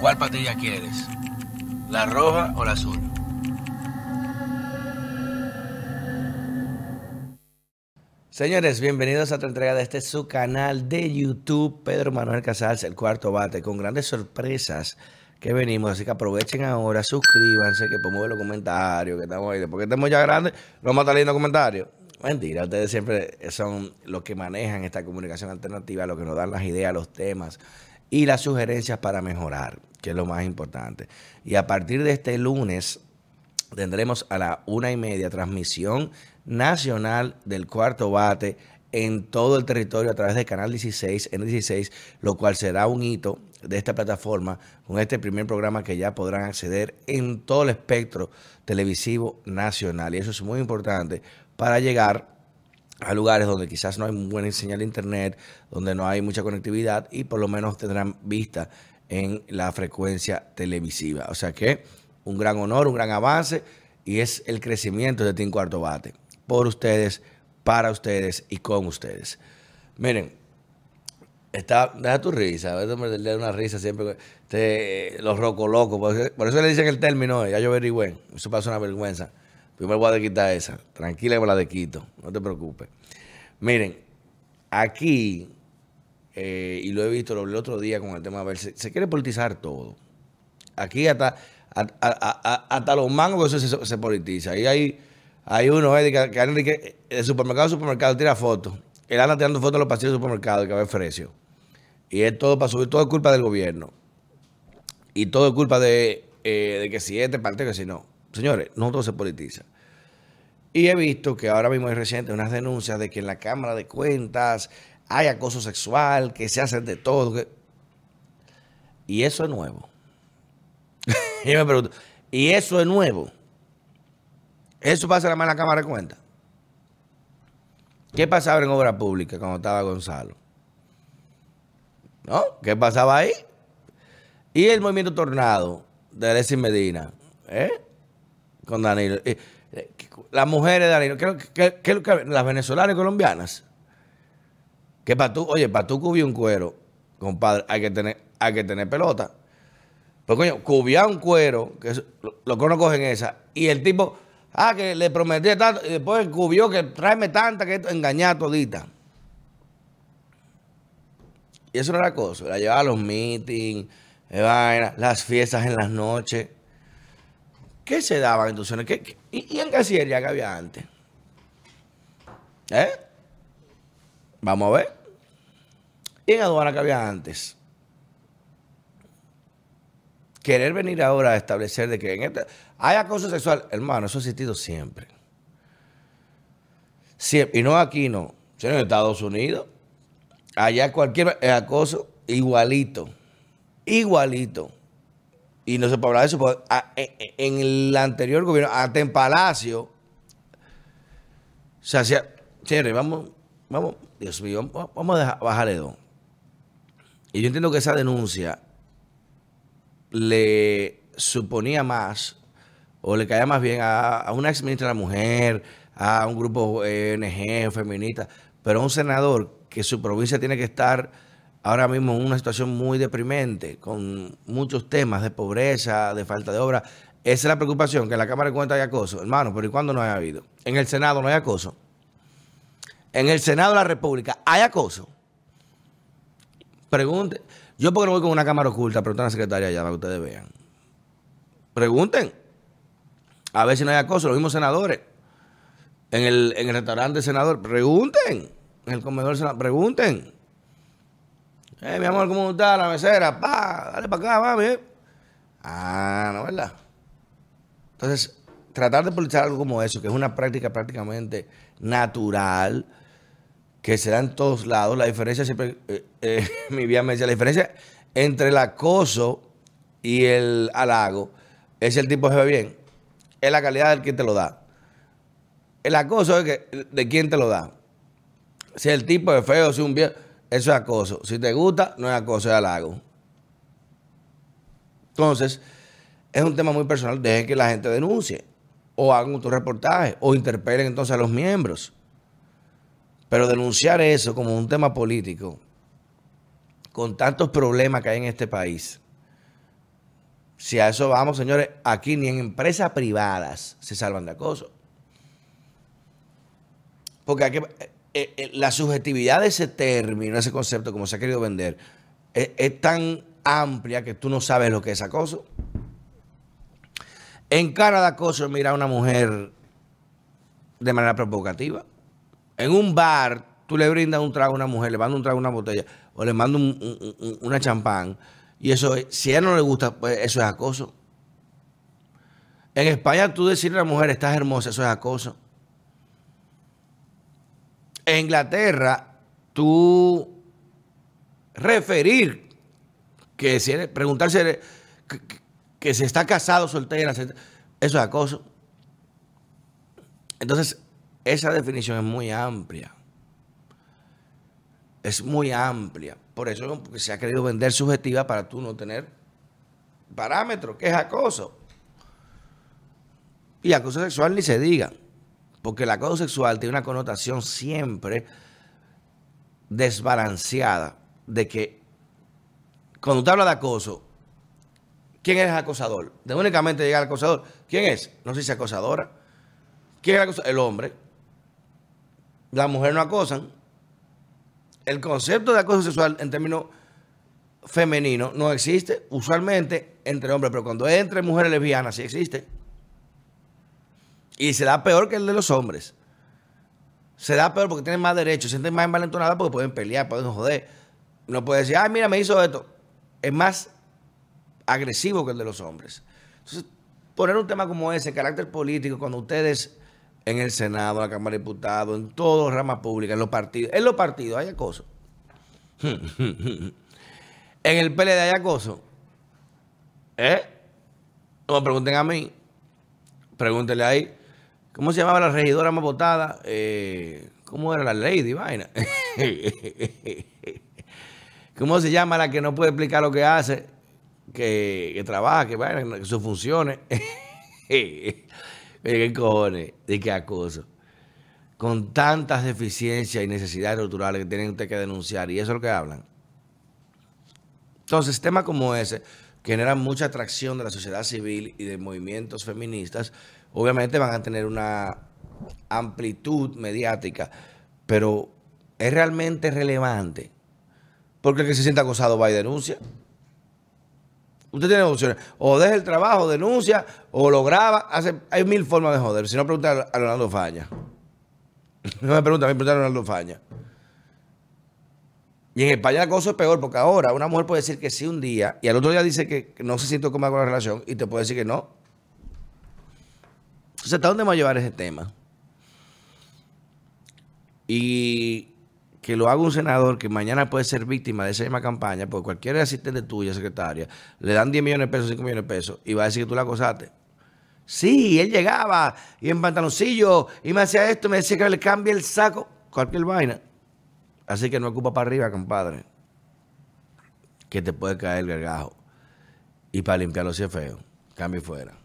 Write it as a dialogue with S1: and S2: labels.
S1: ¿Cuál patilla quieres? ¿La roja o la azul? Señores, bienvenidos a otra entrega de este su canal de YouTube, Pedro Manuel Casals, el cuarto bate, con grandes sorpresas que venimos. Así que aprovechen ahora, suscríbanse, que ver los comentarios, que estamos ahí. Porque estamos ya grandes, no vamos a estar leyendo comentarios. Mentira, ustedes siempre son los que manejan esta comunicación alternativa, los que nos dan las ideas, los temas y las sugerencias para mejorar, que es lo más importante. Y a partir de este lunes tendremos a la una y media transmisión nacional del cuarto bate en todo el territorio a través del canal 16, N16, lo cual será un hito de esta plataforma con este primer programa que ya podrán acceder en todo el espectro televisivo nacional. Y eso es muy importante para llegar a lugares donde quizás no hay buena señal de internet, donde no hay mucha conectividad y por lo menos tendrán vista en la frecuencia televisiva. O sea que un gran honor, un gran avance y es el crecimiento de Team Cuarto Bate por ustedes, para ustedes y con ustedes. Miren, está, deja tu risa, a veces da una risa siempre. los rocos locos, por, eso le dicen el término, ya yo averigüé, eso pasa una vergüenza. Primero voy a quitar esa, tranquila que me la de quito, no te preocupes. Miren, aquí, eh, y lo he visto el otro día con el tema, a ver, se, quiere politizar todo. Aquí hasta, hasta, los mangos eso se, se politiza. Ahí hay hay uno eh, que, que, que supermercado a supermercado tira fotos. Él anda tirando fotos a los pasillos del supermercado que va a frecio. Y es todo para subir, todo es culpa del gobierno. Y todo es culpa de, eh, que si este parte, que si no. Señores, no se politiza. Y he visto que ahora mismo es reciente unas denuncias de que en la Cámara de Cuentas hay acoso sexual, que se hacen de todo. Y eso es nuevo. y me pregunto, ¿y eso es nuevo? Eso pasa la mala Cámara de Cuentas. ¿Qué pasaba en obra pública cuando estaba Gonzalo? ¿No? ¿Qué pasaba ahí? Y el movimiento Tornado de Alexis Medina, ¿eh? Con Danilo. Eh, las mujeres de Danilo, ¿qué, qué, las venezolanas y colombianas. Que para tú, oye, para tú cubrir un cuero, compadre, hay que tener, hay que tener pelota. Porque coño, cubía un cuero, que lo, que uno coge en esa, y el tipo Ah, que le prometí tanto y después cubrió que tráeme tanta que engañar todita. Y eso no era cosa. La llevaba a los meetings, las fiestas en las noches. ¿Qué se daban entonces? ¿Qué, y, en Cancillería que había antes? ¿Eh? Vamos a ver. ¿Y en aduana que había antes? Querer venir ahora a establecer de que hay acoso sexual, hermano, eso ha existido siempre. siempre. Y no aquí, no. en Estados Unidos, allá cualquier acoso, igualito. Igualito. Y no se puede hablar de eso, porque en el anterior gobierno, hasta en Palacio, se hacía. Chévere, vamos, vamos, Dios mío, vamos a bajarle dos. Y yo entiendo que esa denuncia le suponía más o le caía más bien a, una ex ministra de la mujer, a un grupo ONG, feminista, pero a un senador que su provincia tiene que estar ahora mismo en una situación muy deprimente, con muchos temas de pobreza, de falta de obra. Esa es la preocupación, que en la Cámara de Cuentas hay acoso. Hermano, pero ¿y cuándo no ha habido? En el Senado no hay acoso. En el Senado de la República hay acoso. Pregunte. Yo porque no voy con una cámara oculta, preguntar a la secretaria allá para que ustedes vean. Pregunten. A ver si no hay acoso. Los mismos senadores. En el, en el restaurante senador. Pregunten. En el comedor senador. Pregunten. Eh, mi amor, ¿cómo está la mesera? Pa, dale para acá, mami. Ah, no, ¿verdad? Entonces, tratar de politizar algo como eso, que es una práctica prácticamente natural, que se da en todos lados. La diferencia siempre, eh, eh, mi vida me decía, la diferencia entre el acoso y el halago es el tipo se ve bien es la calidad del quien te lo da. El acoso es que, de quién te lo da. Si el tipo es feo, si un viejo, eso es acoso. Si te gusta, no es acoso, es halago. Entonces, es un tema muy personal. Dejen que la gente denuncie. O hagan un reportaje. O interpelen entonces a los miembros. Pero denunciar eso como un tema político, con tantos problemas que hay en este país, Si a eso vamos, señores, aquí ni en empresas privadas se salvan de acoso. Porque hay que, eh, eh, la subjetividad de ese término, ese concepto, como se ha querido vender, es, es tan amplia que tú no sabes lo que es acoso. En cara de acoso, mira a una mujer de manera provocativa. En un bar, tú le brindas un trago a una mujer, le mandas un trago a una botella, o le mandas una champán, y eso, si a ella no le gusta, pues eso es acoso. En España, tú decirle a la mujer, estás hermosa, eso es acoso. En Inglaterra, tú referir que si preguntarse que, si está casado, soltera, eso es acoso. Entonces, esa definición es muy amplia. Es muy amplia. Por eso se ha querido vender subjetiva para tú no tener parámetros, que es acoso. Y acoso sexual ni se diga. Porque el acoso sexual tiene una connotación siempre desbalanceada de que cuando usted habla de acoso, ¿quién es el acosador? De únicamente llega el acosador. ¿Quién es? No sé si acosadora. ¿Quién es el acosador? El hombre. La mujer no acosan. El concepto de acoso sexual en términos femeninos no existe usualmente entre hombres, pero cuando es entre mujeres lesbianas sí existe. Y se da peor que el de los hombres. Se da peor porque tienen más derechos, sienten más envalentonadas porque pueden pelear, pueden joder. No puede decir, ay, mira, me hizo esto. Es más agresivo que el de los hombres. Entonces, poner un tema como ese, carácter político, cuando ustedes en el Senado, en la Cámara de Diputados, en todas ramas públicas, en los partidos, en los partidos hay acoso. en el PLD hay acoso. ¿Eh? No me pregunten a mí. Pregúntenle ahí. ¿Cómo se llamaba la regidora más votada? Eh, ¿Cómo era la lady, vaina? ¿Cómo se llama la que no puede explicar lo que hace? Que, que trabaja, que vaina, que sus funciones. ¿Qué cojones? ¿De qué acoso? Con tantas deficiencias y necesidades estructurales que tienen que denunciar. Y eso es lo que hablan. Entonces, temas como ese, generan mucha atracción de la sociedad civil y de movimientos feministas, obviamente van a tener una amplitud mediática, pero es realmente relevante. Porque el que se sienta acosado va y denuncia. Usted tiene opciones. O deja el trabajo, denuncia, o lo graba. Hace, hay mil formas de joder. Si no, pregunta a Leonardo Faña. No me pregunta, me pregunta a Leonardo Faña. Y en España el acoso es peor, porque ahora una mujer puede decir que sí un día, y al otro día dice que no se siente cómoda con la relación, y te puede decir que no. Entonces, ¿hasta dónde vamos a llevar ese tema? Y que lo haga un senador que mañana puede ser víctima de esa misma campaña, porque cualquier asistente tuya, secretaria, le dan 10 millones de pesos, 5 millones de pesos, y va a decir que tú la acosaste. Sí, él llegaba y en pantaloncillo y me hacía esto, me decía que le cambie el saco, cualquier vaina. Así que no ocupa para arriba, compadre, que te puede caer el gargajo. Y para limpiarlo si es feo, cambie fuera.